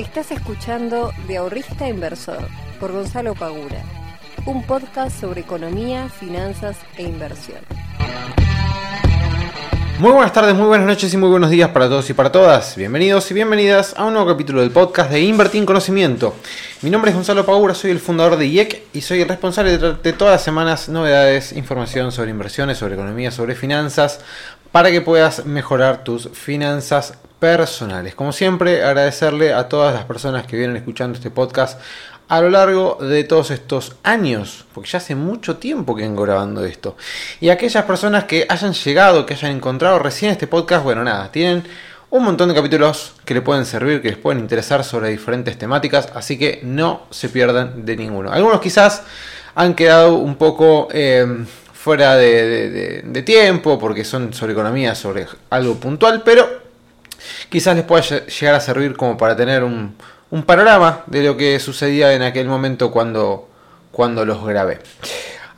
Estás escuchando De Ahorrista Inversor por Gonzalo Pagura, un podcast sobre economía, finanzas e inversión. Muy buenas tardes, muy buenas noches y muy buenos días para todos y para todas. Bienvenidos y bienvenidas a un nuevo capítulo del podcast de Invertir en Conocimiento. Mi nombre es Gonzalo Pagura, soy el fundador de IEC y soy el responsable de, todas las semanas novedades, información sobre inversiones, sobre economía, sobre finanzas, para que puedas mejorar tus finanzas personales. Como siempre, agradecerle a todas las personas que vienen escuchando este podcast a lo largo de todos estos años, porque ya hace mucho tiempo que vengo grabando esto. Y aquellas personas que hayan llegado, que hayan encontrado recién este podcast, bueno, nada, tienen un montón de capítulos que le pueden servir, que les pueden interesar sobre diferentes temáticas, así que no se pierdan de ninguno. Algunos quizás han quedado un poco eh, fuera de, de tiempo, porque son sobre economía, sobre algo puntual, pero quizás les pueda llegar a servir como para tener un panorama de lo que sucedía en aquel momento cuando, cuando los grabé.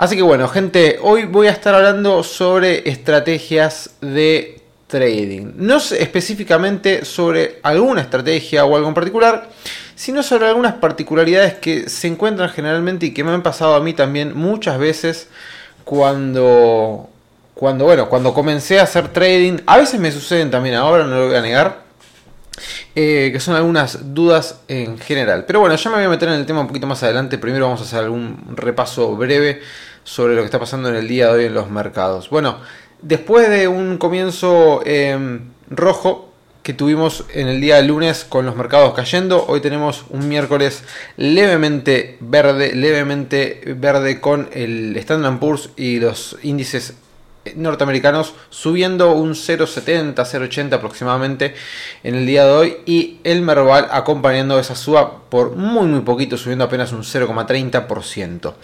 Así que bueno, gente, hoy voy a estar hablando sobre estrategias de trading. No específicamente sobre alguna estrategia o algo en particular, sino sobre algunas particularidades que se encuentran generalmente y que me han pasado a mí también muchas veces cuando, cuando, bueno, cuando comencé a hacer trading. A veces me suceden también ahora, no lo voy a negar. Eh, que son algunas dudas en general. Pero bueno, ya me voy a meter en el tema un poquito más adelante. Primero vamos a hacer algún repaso breve sobre lo que está pasando en el día de hoy en los mercados. Bueno, después de un comienzo em, rojo que tuvimos en el día lunes con los mercados cayendo, hoy tenemos un miércoles levemente verde, levemente verde con el Standard Poor's y los índices norteamericanos subiendo un 0,70, 0,80 aproximadamente en el día de hoy y el Merval acompañando esa suba por muy muy poquito, subiendo apenas un 0,30%.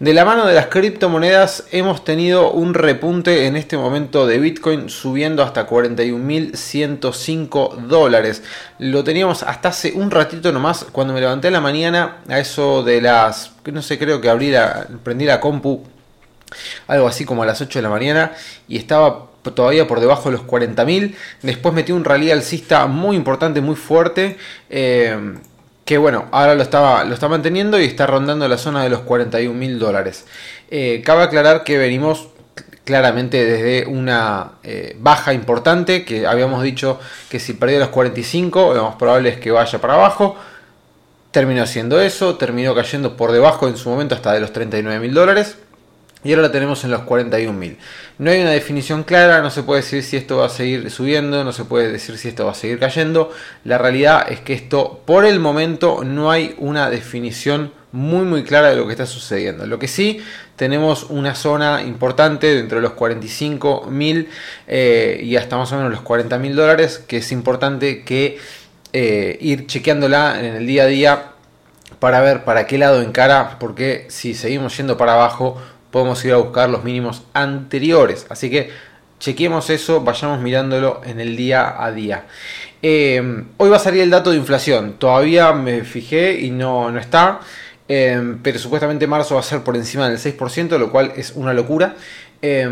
De la mano de las criptomonedas hemos tenido un repunte en este momento de Bitcoin subiendo hasta 41.105 dólares. Lo teníamos hasta hace un ratito nomás cuando me levanté en la mañana a eso de las, no sé, creo que abrí la, prendí la compu algo así como a las 8 de la mañana, y estaba todavía por debajo de los 40.000. Después metió un rally alcista muy importante, muy fuerte. Eh, que bueno, ahora lo, estaba, lo está manteniendo y está rondando la zona de los 41.000 dólares. Eh, cabe aclarar que venimos claramente desde una eh, baja importante, que habíamos dicho que si perdía los 45, lo más probable es que vaya para abajo. Terminó haciendo eso, terminó cayendo por debajo en su momento hasta de los 39.000 dólares y ahora la tenemos en los 41.000. No hay una definición clara, no se puede decir si esto va a seguir subiendo, no se puede decir si esto va a seguir cayendo. La realidad es que esto, por el momento, no hay una definición muy muy clara de lo que está sucediendo. Lo que sí, tenemos una zona importante dentro de los 45.000 eh, y hasta más o menos los 40.000 dólares, que es importante que eh, ir chequeándola en el día a día para ver para qué lado encara, porque si seguimos yendo para abajo, podemos ir a buscar los mínimos anteriores. Así que chequemos eso, vayamos mirándolo en el día a día. Eh, hoy va a salir el dato de inflación. Todavía me fijé y no, no está. Eh, pero supuestamente marzo va a ser por encima del 6%, lo cual es una locura. Eh,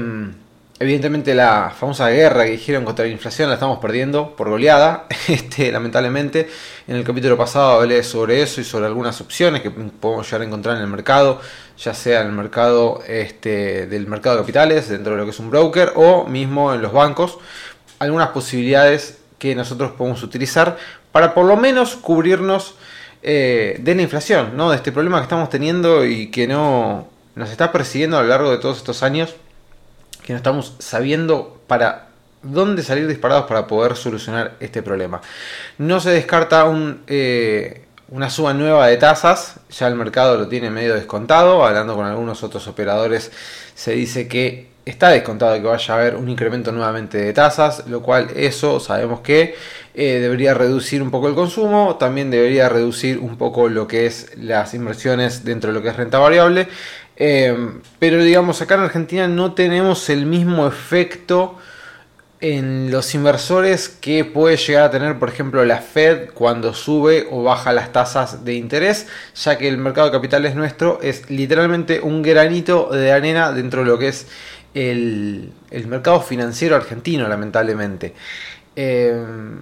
Evidentemente la famosa guerra que dijeron contra la inflación la estamos perdiendo por goleada, este, lamentablemente. En el capítulo pasado hablé sobre eso y sobre algunas opciones que podemos llegar a encontrar en el mercado, ya sea en el mercado este, del mercado de capitales, dentro de lo que es un broker, o mismo en los bancos. Algunas posibilidades que nosotros podemos utilizar para por lo menos cubrirnos eh, de la inflación, ¿no? de este problema que estamos teniendo y que no nos está persiguiendo a lo largo de todos estos años que no estamos sabiendo para dónde salir disparados para poder solucionar este problema. No se descarta eh, una suba nueva de tasas, ya el mercado lo tiene medio descontado, hablando con algunos otros operadores se dice que está descontado que vaya a haber un incremento nuevamente de tasas, lo cual eso sabemos que eh, debería reducir un poco el consumo, también debería reducir un poco lo que es las inversiones dentro de lo que es renta variable Em, pero digamos, acá en Argentina no tenemos el mismo efecto en los inversores que puede llegar a tener, por ejemplo, la Fed cuando sube o baja las tasas de interés, ya que el mercado de capitales nuestro es literalmente un granito de arena dentro de lo que es el, mercado financiero argentino, lamentablemente. Em,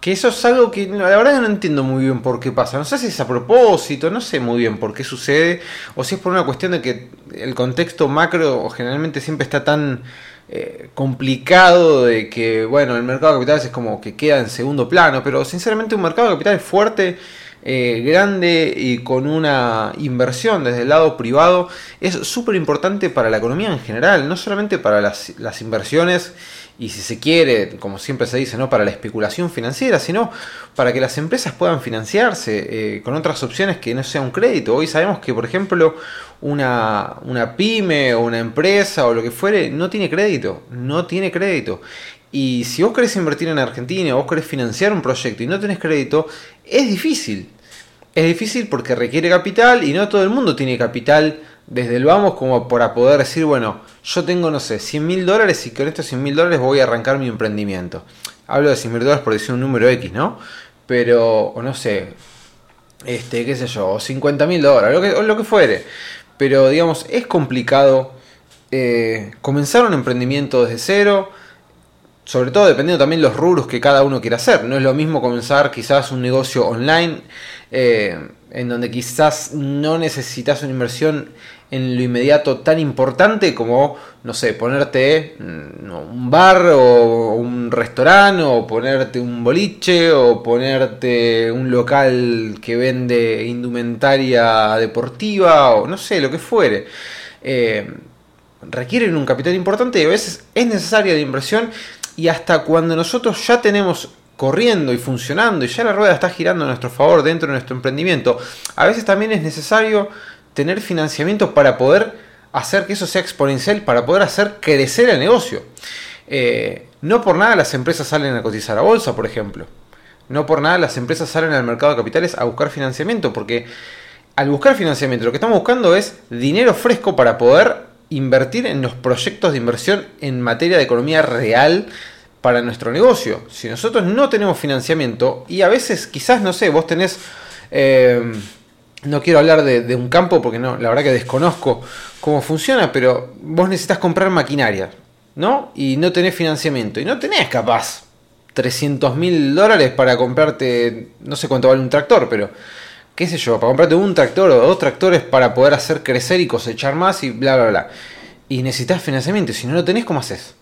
Que eso es algo que la verdad no entiendo muy bien por qué pasa. No sé si es a propósito, no sé muy bien por qué sucede, o si es por una cuestión de que el contexto macro generalmente siempre está tan eh, complicado de que, bueno, el mercado de capitales es como que queda en segundo plano, pero sinceramente un mercado de capitales fuerte eh, grande y con una inversión desde el lado privado es súper importante para la economía en general, no solamente para las, las, inversiones y si se quiere, como siempre se dice, no para la especulación financiera, sino para que las empresas puedan financiarse eh, con otras opciones que no sea un crédito. Hoy sabemos que, por ejemplo, una, una pyme o una empresa o lo que fuere no tiene crédito, no tiene crédito. Y si vos querés invertir en Argentina, vos querés financiar un proyecto y no tenés crédito, es difícil. Es difícil porque requiere capital y no todo el mundo tiene capital desde el vamos como para poder decir, bueno, yo tengo, no sé, 100 mil dólares y con estos 100 mil dólares voy a arrancar mi emprendimiento. Hablo de 100 mil dólares por decir un número X, ¿no? Pero, o no sé, este, qué sé yo, 50 mil dólares, lo que, o lo que fuere. Pero, digamos, es complicado eh, comenzar un emprendimiento desde cero sobre todo dependiendo también los rubros que cada uno quiera hacer. No es lo mismo comenzar quizás un negocio online eh, en donde quizás no necesitas una inversión en lo inmediato tan importante como, no sé, ponerte mm, un bar o un restaurante o ponerte un boliche o ponerte un local que vende indumentaria deportiva o no sé, lo que fuere. Eh, requieren un capital importante y a veces es necesaria la inversión y hasta cuando nosotros ya tenemos corriendo y funcionando y ya la rueda está girando a nuestro favor dentro de nuestro emprendimiento, a veces también es necesario tener financiamiento para poder hacer que eso sea exponencial, para poder hacer crecer el negocio. Eh, no por nada las empresas salen a cotizar a bolsa, por ejemplo. No por nada las empresas salen al mercado de capitales a buscar financiamiento, porque al buscar financiamiento lo que estamos buscando es dinero fresco para poder invertir en los proyectos de inversión en materia de economía real para nuestro negocio. Si nosotros no tenemos financiamiento y a veces quizás, no sé, vos tenés... Eh, no quiero hablar de, un campo porque no, la verdad que desconozco cómo funciona, pero vos necesitas comprar maquinaria, ¿no? Y no tenés financiamiento. Y no tenés capaz 300 mil dólares para comprarte, no sé cuánto vale un tractor, pero qué sé yo, para comprarte un tractor o dos tractores para poder hacer crecer y cosechar más y bla, bla, bla. Y necesitas financiamiento, si no lo tenés, ¿cómo haces?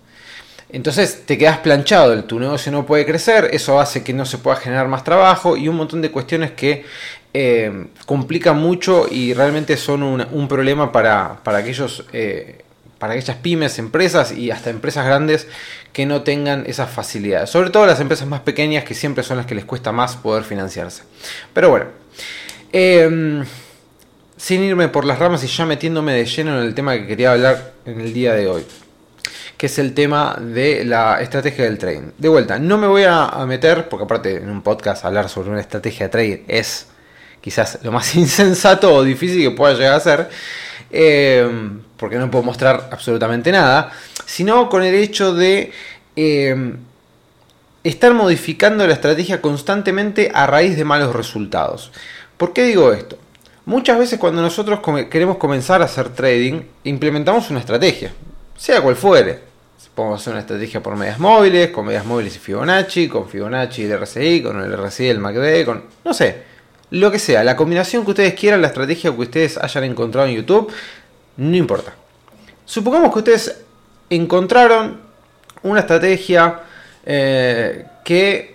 Entonces te quedas planchado, tu negocio no puede crecer, eso hace que no se pueda generar más trabajo y un montón de cuestiones que eh, complican mucho y realmente son un, problema para, para aquellos... Eh, para aquellas pymes, empresas y hasta empresas grandes que no tengan esas facilidades. Sobre todo las empresas más pequeñas que siempre son las que les cuesta más poder financiarse. Pero bueno, Em, sin irme por las ramas y ya metiéndome de lleno en el tema que quería hablar en el día de hoy, que es el tema de la estrategia del trading. De vuelta, no me voy a meter, porque aparte en un podcast hablar sobre una estrategia de trading es quizás lo más insensato o difícil que pueda llegar a ser, em, porque no puedo mostrar absolutamente nada, sino con el hecho de em, estar modificando la estrategia constantemente a raíz de malos resultados. ¿Por qué digo esto? Muchas veces cuando nosotros queremos comenzar a hacer trading, implementamos una estrategia, sea cual fuere. Podemos hacer una estrategia por medias móviles, con medias móviles y Fibonacci, con Fibonacci y el RSI, con el RSI y el MACD, con no sé, lo que sea, la combinación que ustedes quieran, la estrategia que ustedes hayan encontrado en YouTube, no importa. Supongamos que ustedes encontraron una estrategia eh, que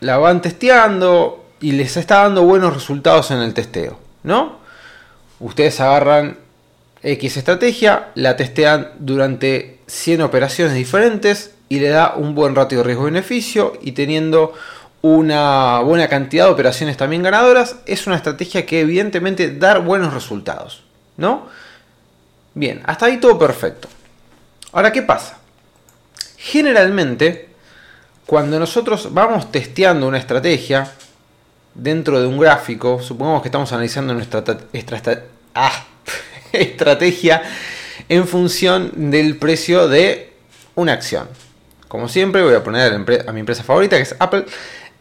la van testeando, y les está dando buenos resultados en el testeo, ¿no? Ustedes agarran X estrategia, la testean durante 100 operaciones diferentes y le da un buen ratio de riesgo-beneficio y teniendo una buena cantidad de operaciones también ganadoras, es una estrategia que evidentemente da buenos resultados, ¿no? Bien, hasta ahí todo perfecto. Ahora, ¿qué pasa? Generalmente, cuando nosotros vamos testeando una estrategia, dentro de un gráfico, supongamos que estamos analizando nuestra ah, estrategia en función del precio de una acción. Como siempre, voy a poner a, mi empresa favorita, que es Apple,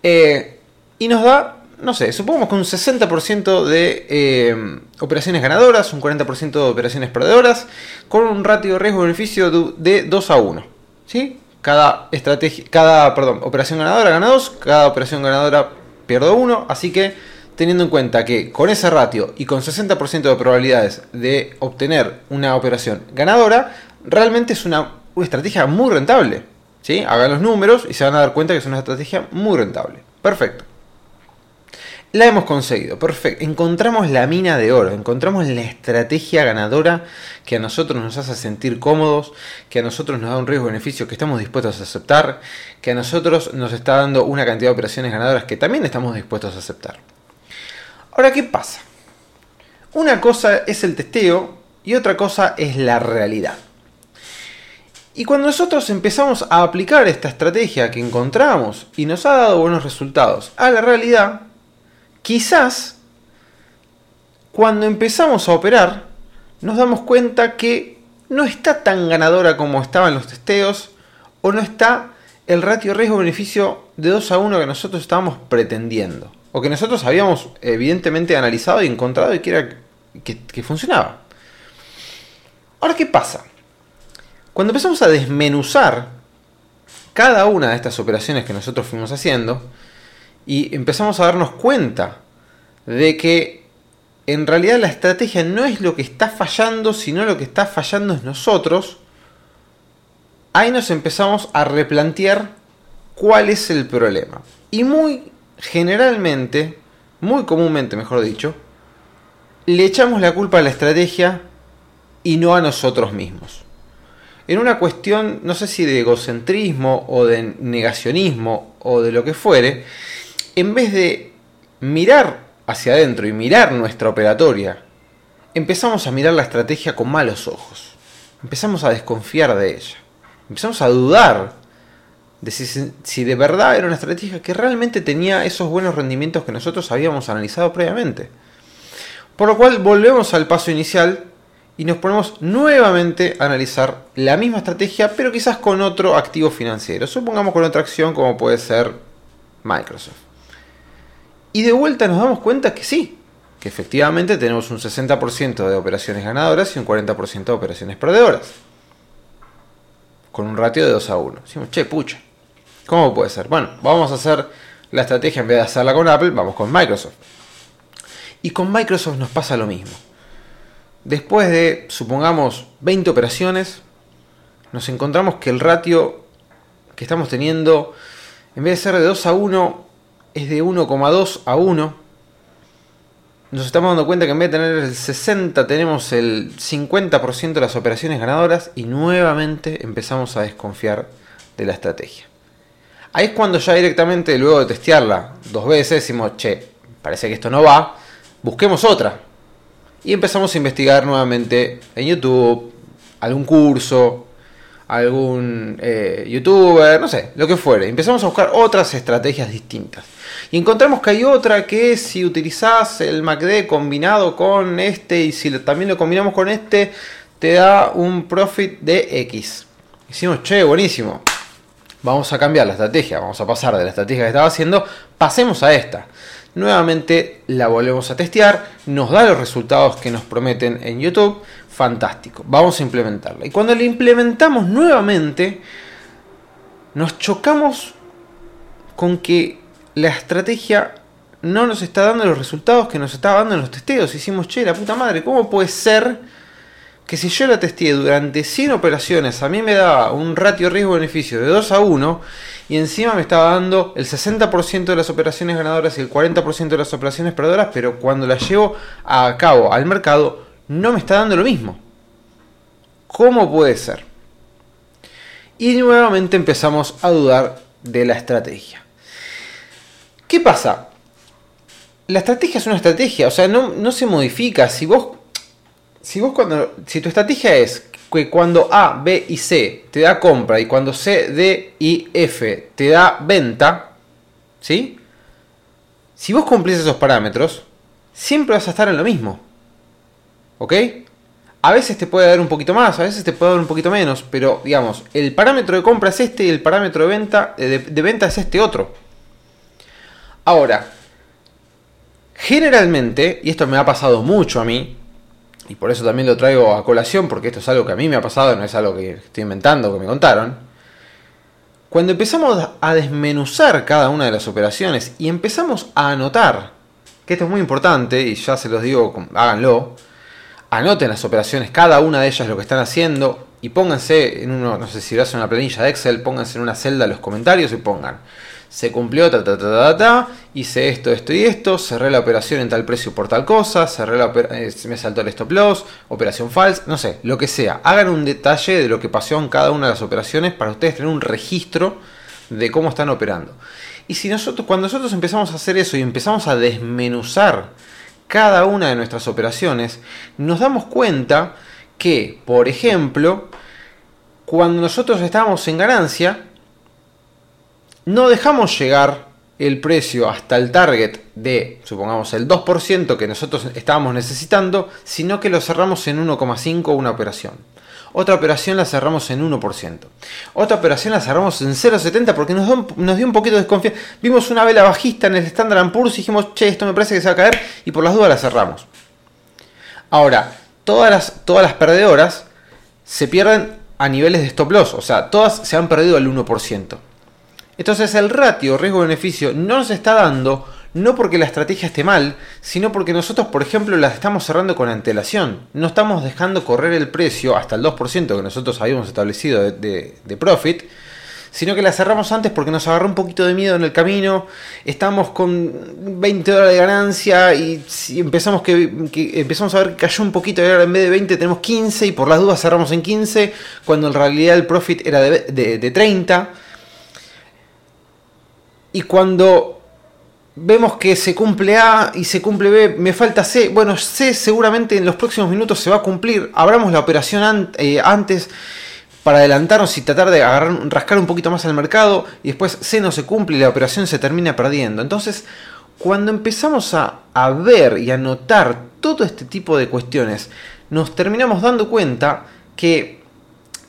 eh, y nos da, no sé, supongamos que un 60% de eh, operaciones ganadoras, un 40% de operaciones perdedoras, con un ratio de riesgo-beneficio de 2 a 1. ¿sí? cada estrategia, cada, perdón, operación ganadora gana 2, cada operación ganadora pierde 1, así que teniendo en cuenta que con ese ratio y con 60% de probabilidades de obtener una operación ganadora, realmente es una, estrategia muy rentable. ¿sí? Hagan los números y se van a dar cuenta que es una estrategia muy rentable. Perfecto. La hemos conseguido, perfecto. Encontramos la mina de oro, encontramos la estrategia ganadora que a nosotros nos hace sentir cómodos, que a nosotros nos da un riesgo-beneficio que estamos dispuestos a aceptar, que a nosotros nos está dando una cantidad de operaciones ganadoras que también estamos dispuestos a aceptar. Ahora, ¿qué pasa? Una cosa es el testeo y otra cosa es la realidad. Y cuando nosotros empezamos a aplicar esta estrategia que encontramos y nos ha dado buenos resultados a la realidad, quizás cuando empezamos a operar nos damos cuenta que no está tan ganadora como estaban los testeos o no está el ratio riesgo-beneficio de 2 a 1 que nosotros estábamos pretendiendo o que nosotros habíamos evidentemente analizado y encontrado y que, era, que, funcionaba. Ahora, ¿qué pasa? Cuando empezamos a desmenuzar cada una de estas operaciones que nosotros fuimos haciendo y empezamos a darnos cuenta de que en realidad la estrategia no es lo que está fallando, sino lo que está fallando es nosotros, ahí nos empezamos a replantear cuál es el problema. Y muy generalmente, muy comúnmente mejor dicho, le echamos la culpa a la estrategia y no a nosotros mismos. En una cuestión, no sé si de egocentrismo o de negacionismo o de lo que fuere, en vez de mirar hacia adentro y mirar nuestra operatoria, empezamos a mirar la estrategia con malos ojos. Empezamos a desconfiar de ella. Empezamos a dudar de si, de verdad era una estrategia que realmente tenía esos buenos rendimientos que nosotros habíamos analizado previamente. Por lo cual volvemos al paso inicial y nos ponemos nuevamente a analizar la misma estrategia, pero quizás con otro activo financiero. Supongamos con otra acción como puede ser Microsoft. Y de vuelta nos damos cuenta que sí, que efectivamente tenemos un 60% de operaciones ganadoras y un 40% de operaciones perdedoras. Con un ratio de 2 a 1. Decimos, che, pucha, ¿Cómo puede ser? Bueno, vamos a hacer la estrategia en vez de hacerla con Apple, vamos con Microsoft. Y con Microsoft nos pasa lo mismo. Después de, supongamos, 20 operaciones, nos encontramos que el ratio que estamos teniendo, en vez de ser de 2 a 1, es de 1,2 a 1. Nos estamos dando cuenta que en vez de tener el 60 tenemos el 50% de las operaciones ganadoras y nuevamente empezamos a desconfiar de la estrategia. Ahí es cuando ya directamente, luego de testearla dos veces, decimos, che, parece que esto no va, busquemos otra. Y empezamos a investigar nuevamente en YouTube, algún curso, algún eh, youtuber, no sé, lo que fuere. Empezamos a buscar otras estrategias distintas. Y encontramos que hay otra que si utilizás el MACD combinado con este y si también lo combinamos con este, te da un profit de X. Hicimos, che, buenísimo vamos a cambiar la estrategia, vamos a pasar de la estrategia que estaba haciendo, pasemos a esta. Nuevamente la volvemos a testear, nos da los resultados que nos prometen en YouTube, fantástico, vamos a implementarla. Y cuando la implementamos nuevamente, nos chocamos con que la estrategia no nos está dando los resultados que nos estaba dando en los testeos. Hicimos, che, la puta madre, ¿cómo puede ser? Que si yo la testé durante 100 operaciones, a mí me daba un ratio riesgo-beneficio de 2 a 1 y encima me estaba dando el 60% de las operaciones ganadoras y el 40% de las operaciones perdedoras, pero cuando la llevo a cabo al mercado no me está dando lo mismo. ¿Cómo puede ser? Y nuevamente empezamos a dudar de la estrategia. ¿Qué pasa? La estrategia es una estrategia, o sea, no, no se modifica. Si vos si vos cuando, si tu estrategia es que cuando A, B y C te da compra y cuando C, D y F te da venta, ¿sí? Si vos cumplís esos parámetros, siempre vas a estar en lo mismo. ¿Ok? A veces te puede dar un poquito más, a veces te puede dar un poquito menos, pero digamos, el parámetro de compra es este y el parámetro de venta, de, de venta es este otro. Ahora, generalmente, y esto me ha pasado mucho a mí, y por eso también lo traigo a colación, porque esto es algo que a mí me ha pasado, no es algo que estoy inventando, que me contaron. Cuando empezamos a desmenuzar cada una de las operaciones y empezamos a anotar, que esto es muy importante y ya se los digo, háganlo, anoten las operaciones, cada una de ellas lo que están haciendo y pónganse en uno, no sé si lo una planilla de Excel, pónganse en una celda los comentarios y pongan se cumplió, ta, ta, ta, ta, hice esto, esto y esto, cerré la operación en tal precio por tal cosa, cerré la eh, me saltó el stop loss, operación falsa, no sé, lo que sea. Hagan un detalle de lo que pasó en cada una de las operaciones para ustedes tener un registro de cómo están operando. Y si nosotros, cuando nosotros empezamos a hacer eso y empezamos a desmenuzar cada una de nuestras operaciones, nos damos cuenta que, por ejemplo, cuando nosotros estábamos en ganancia, no dejamos llegar el precio hasta el target de, supongamos, el 2% que nosotros estábamos necesitando, sino que lo cerramos en 1,5 una operación. Otra operación la cerramos en 1%. Otra operación la cerramos en 0,70 porque nos, dio un poquito de desconfianza. Vimos una vela bajista en el Standard Poor's y dijimos, che, esto me parece que se va a caer y por las dudas la cerramos. Ahora, todas las, todas las perdedoras se pierden a niveles de stop loss, o sea, todas se han perdido al 1%. Entonces el ratio riesgo-beneficio no nos está dando no porque la estrategia esté mal, sino porque nosotros, por ejemplo, las estamos cerrando con antelación. No estamos dejando correr el precio hasta el 2% que nosotros habíamos establecido de, profit, sino que la cerramos antes porque nos agarró un poquito de miedo en el camino, estamos con 20 dólares de ganancia y, empezamos, que, empezamos a ver que cayó un poquito y ahora en vez de 20 tenemos 15 y por las dudas cerramos en 15 cuando en realidad el profit era de, de 30 y cuando vemos que se cumple A y se cumple B, me falta C, bueno, C seguramente en los próximos minutos se va a cumplir, abramos la operación eh, antes para adelantarnos y tratar de agarrar, rascar un poquito más al mercado y después C no se cumple y la operación se termina perdiendo. Entonces, cuando empezamos a, a ver y a notar todo este tipo de cuestiones, nos terminamos dando cuenta que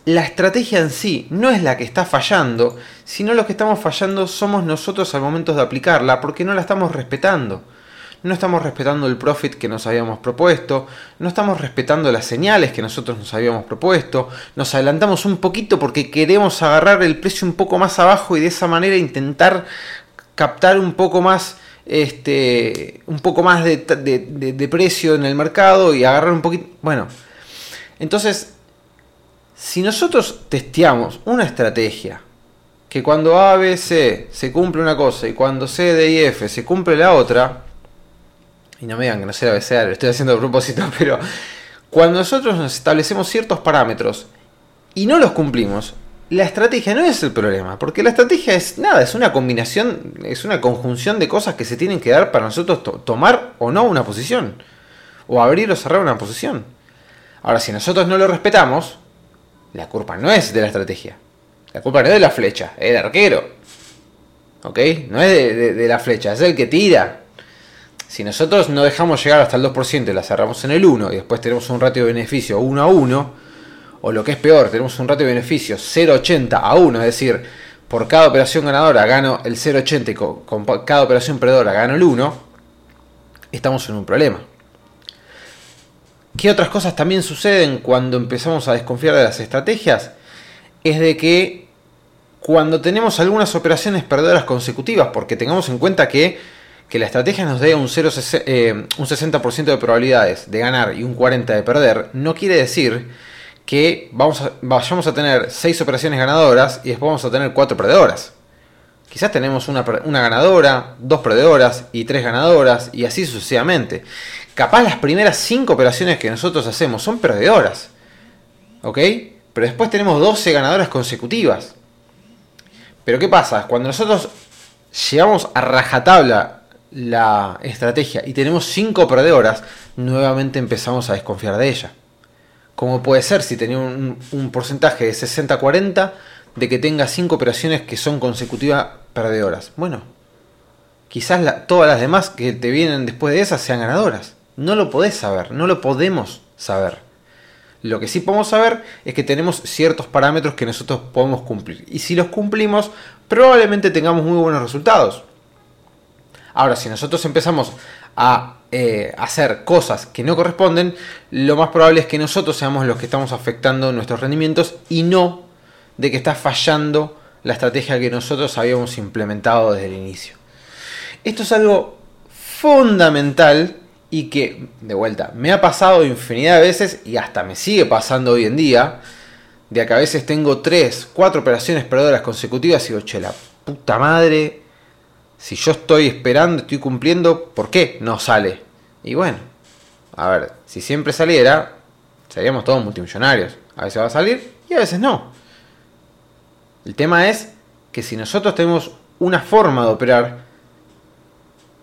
la estrategia en sí no es la que está fallando, sino lo que estamos fallando somos nosotros al momento de aplicarla, porque no la estamos respetando. No estamos respetando el profit que nos habíamos propuesto, no estamos respetando las señales que nosotros nos habíamos propuesto, nos adelantamos un poquito porque queremos agarrar el precio un poco más abajo y de esa manera intentar captar un poco más este un poco más de, de precio en el mercado y agarrar un poquito bueno entonces si nosotros testeamos una estrategia que cuando ABC se cumple una cosa y cuando C, D y F se cumple la otra, y no me digan que no sea ABC, lo estoy haciendo a propósito, pero cuando nosotros nos establecemos ciertos parámetros y no los cumplimos, la estrategia no es el problema, porque la estrategia es nada, es una combinación, es una conjunción de cosas que se tienen que dar para nosotros tomar o no una posición, o abrir o cerrar una posición. Ahora, si nosotros no lo respetamos, la culpa no es de la estrategia. La culpa no es de la flecha, es del arquero. ¿Ok? No es de, la flecha, es el que tira. Si nosotros no dejamos llegar hasta el 2% y la cerramos en el 1 y después tenemos un ratio de beneficio 1 a 1, o lo que es peor, tenemos un ratio de beneficio 0,80 a 1, es decir, por cada operación ganadora gano el 0,80 y con cada operación perdedora gano el 1, estamos en un problema. ¿Qué otras cosas también suceden cuando empezamos a desconfiar de las estrategias? Es de que cuando tenemos algunas operaciones perdedoras consecutivas, porque tengamos en cuenta que, la estrategia nos dé un, 0, eh, un 60% de probabilidades de ganar y un 40% de perder, no quiere decir que vamos vayamos a tener 6 operaciones ganadoras y después vamos a tener 4 perdedoras. Quizás tenemos una, una ganadora, dos perdedoras y tres ganadoras y así sucesivamente capaz las primeras 5 operaciones que nosotros hacemos son perdedoras. ¿Ok? Pero después tenemos 12 ganadoras consecutivas. Pero ¿qué pasa? Cuando nosotros llevamos a rajatabla la estrategia y tenemos 5 perdedoras, nuevamente empezamos a desconfiar de ella. Como puede ser si tenía un, porcentaje de 60-40 de que tenga 5 operaciones que son consecutivas perdedoras. Bueno, quizás todas las demás que te vienen después de esas sean ganadoras. No lo podés saber, no lo podemos saber. Lo que sí podemos saber es que tenemos ciertos parámetros que nosotros podemos cumplir. Y si los cumplimos, probablemente tengamos muy buenos resultados. Ahora, si nosotros empezamos a eh, hacer cosas que no corresponden, lo más probable es que nosotros seamos los que estamos afectando nuestros rendimientos y no de que está fallando la estrategia que nosotros habíamos implementado desde el inicio. Esto es algo fundamental y que, de vuelta, me ha pasado infinidad de veces y hasta me sigue pasando hoy en día, de que a veces tengo 3, 4 operaciones perdedoras consecutivas y digo, che, la puta madre, si yo estoy esperando, estoy cumpliendo, ¿por qué no sale? Y bueno, a ver, si siempre saliera, seríamos todos multimillonarios. A veces va a salir y a veces no. El tema es que si nosotros tenemos una forma de operar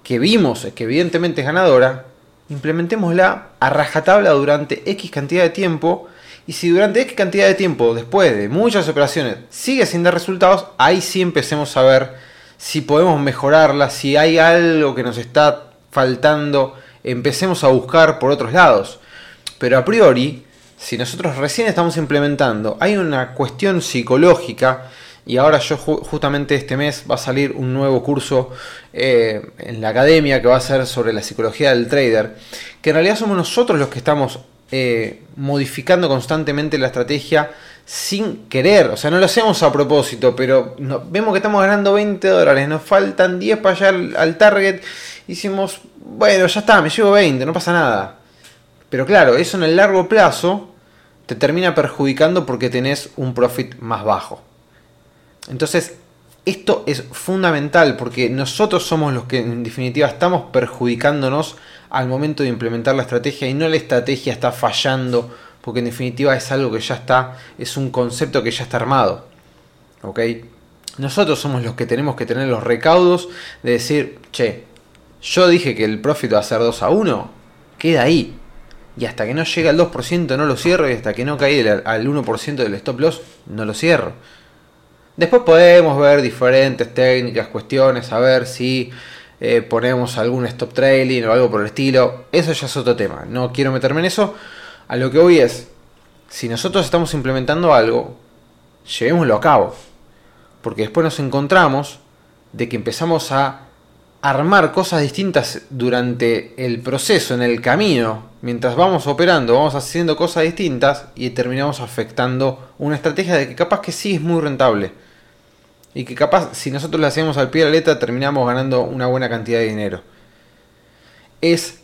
que vimos que evidentemente es ganadora, implementémosla a rajatabla durante X cantidad de tiempo. Y si durante X cantidad de tiempo, después de muchas operaciones, sigue sin dar resultados, ahí sí empecemos a ver si podemos mejorarla, si hay algo que nos está faltando, empecemos a buscar por otros lados. Pero a priori, si nosotros recién estamos implementando, hay una cuestión psicológica y ahora yo justamente este mes va a salir un nuevo curso eh, en la academia que va a ser sobre la psicología del trader, que en realidad somos nosotros los que estamos eh, modificando constantemente la estrategia sin querer, o sea, no lo hacemos a propósito, pero vemos que estamos ganando 20 dólares, nos faltan 10 para llegar al, target, y decimos, bueno, ya está, me llevo 20, no pasa nada. Pero claro, eso en el largo plazo te termina perjudicando porque tenés un profit más bajo. Entonces, esto es fundamental porque nosotros somos los que en definitiva estamos perjudicándonos al momento de implementar la estrategia y no la estrategia está fallando porque en definitiva es algo que ya está, es un concepto que ya está armado. ¿Ok? Nosotros somos los que tenemos que tener los recaudos de decir, che, yo dije que el profit va a ser 2 a 1, queda ahí. Y hasta que no llegue al 2% no lo cierro y hasta que no caiga al 1% del stop loss no lo cierro. Después podemos ver diferentes técnicas, cuestiones, a ver si eh, ponemos algún stop trailing o algo por el estilo. Eso ya es otro tema. No quiero meterme en eso. A lo que voy es, si nosotros estamos implementando algo, llevémoslo a cabo. Porque después nos encontramos de que empezamos a armar cosas distintas durante el proceso, en el camino, mientras vamos operando, vamos haciendo cosas distintas y terminamos afectando una estrategia de que capaz que sí es muy rentable y que capaz si nosotros la hacemos al pie de la letra terminamos ganando una buena cantidad de dinero. Es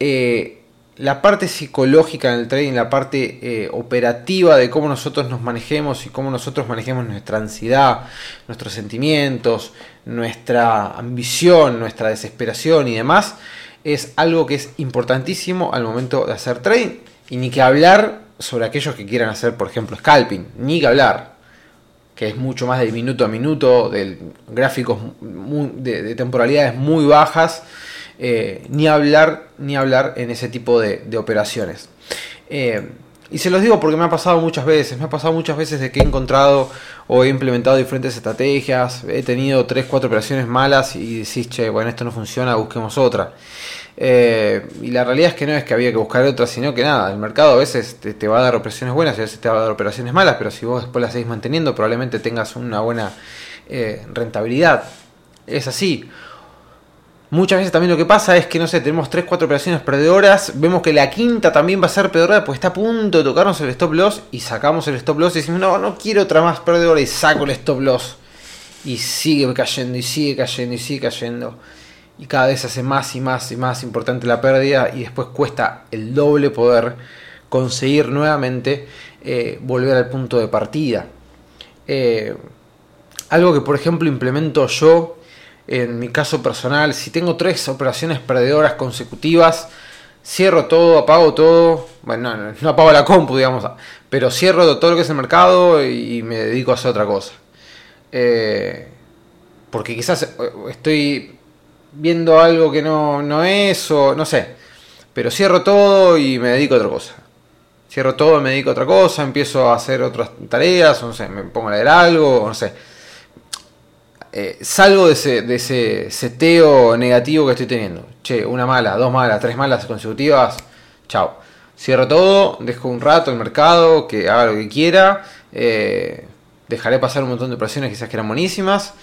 eh, la parte psicológica en el trading, la parte eh, operativa de cómo nosotros nos manejemos y cómo nosotros manejemos nuestra ansiedad, nuestros sentimientos, nuestra ambición, nuestra desesperación y demás, es algo que es importantísimo al momento de hacer trading. Y ni que hablar sobre aquellos que quieran hacer, por ejemplo, scalping, ni que hablar que es mucho más de minuto a minuto, de gráficos de, temporalidades muy bajas, eh, ni hablar ni hablar en ese tipo de, operaciones. Eh, y se los digo porque me ha pasado muchas veces, me ha pasado muchas veces de que he encontrado o he implementado diferentes estrategias, he tenido 3, 4 operaciones malas y decís, bueno, esto no funciona, busquemos otra. Eh, y la realidad es que no es que había que buscar otra, sino que nada, el mercado a veces te, va a dar operaciones buenas y a veces te va a dar operaciones malas, pero si vos después las seguís manteniendo, probablemente tengas una buena eh, rentabilidad. Es así. Muchas veces también lo que pasa es que, no sé, tenemos 3, 4 operaciones perdedoras, vemos que la quinta también va a ser perdedora, pues está a punto de tocarnos el stop loss y sacamos el stop loss y decimos, no, no quiero otra más perdedora y saco el stop loss. Y sigue cayendo y sigue cayendo y sigue cayendo y cada vez se hace más y más y más importante la pérdida y después cuesta el doble poder conseguir nuevamente eh, volver al punto de partida. Eh, algo que por ejemplo implemento yo en mi caso personal, si tengo tres operaciones perdedoras consecutivas, cierro todo, apago todo, bueno, no, apago la compu, digamos, pero cierro todo lo que es el mercado y me dedico a hacer otra cosa. Eh, porque quizás estoy viendo algo que no, no es o no sé. Pero cierro todo y me dedico a otra cosa. Cierro todo me dedico a otra cosa, empiezo a hacer otras tareas, o no sé, me pongo a leer algo, no sé. Eh, salgo de ese, de ese seteo negativo que estoy teniendo. Che, una mala, dos malas, tres malas consecutivas. Chao. Cierro todo, dejo un rato el mercado, que haga lo que quiera. Eh, dejaré pasar un montón de operaciones quizás que eran buenísimas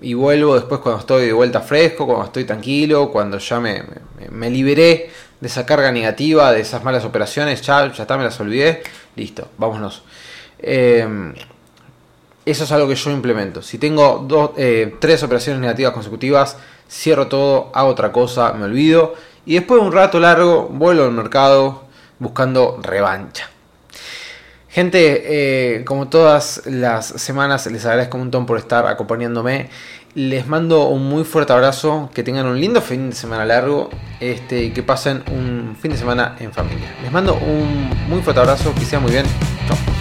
y vuelvo después cuando estoy de vuelta fresco, cuando estoy tranquilo, cuando ya me, me, liberé de esa carga negativa, de esas malas operaciones, ya, ya está, me las olvidé, listo, vámonos. Em, Eso es algo que yo implemento. Si tengo dos, eh, tres operaciones negativas consecutivas, cierro todo, hago otra cosa, me olvido. Y después de un rato largo, vuelvo al mercado buscando revancha. Gente, eh, como todas las semanas, les agradezco un montón por estar acompañándome. Les mando un muy fuerte abrazo, que tengan un lindo fin de semana largo este, y que pasen un fin de semana en familia. Les mando un muy fuerte abrazo, que sea muy bien. Chao.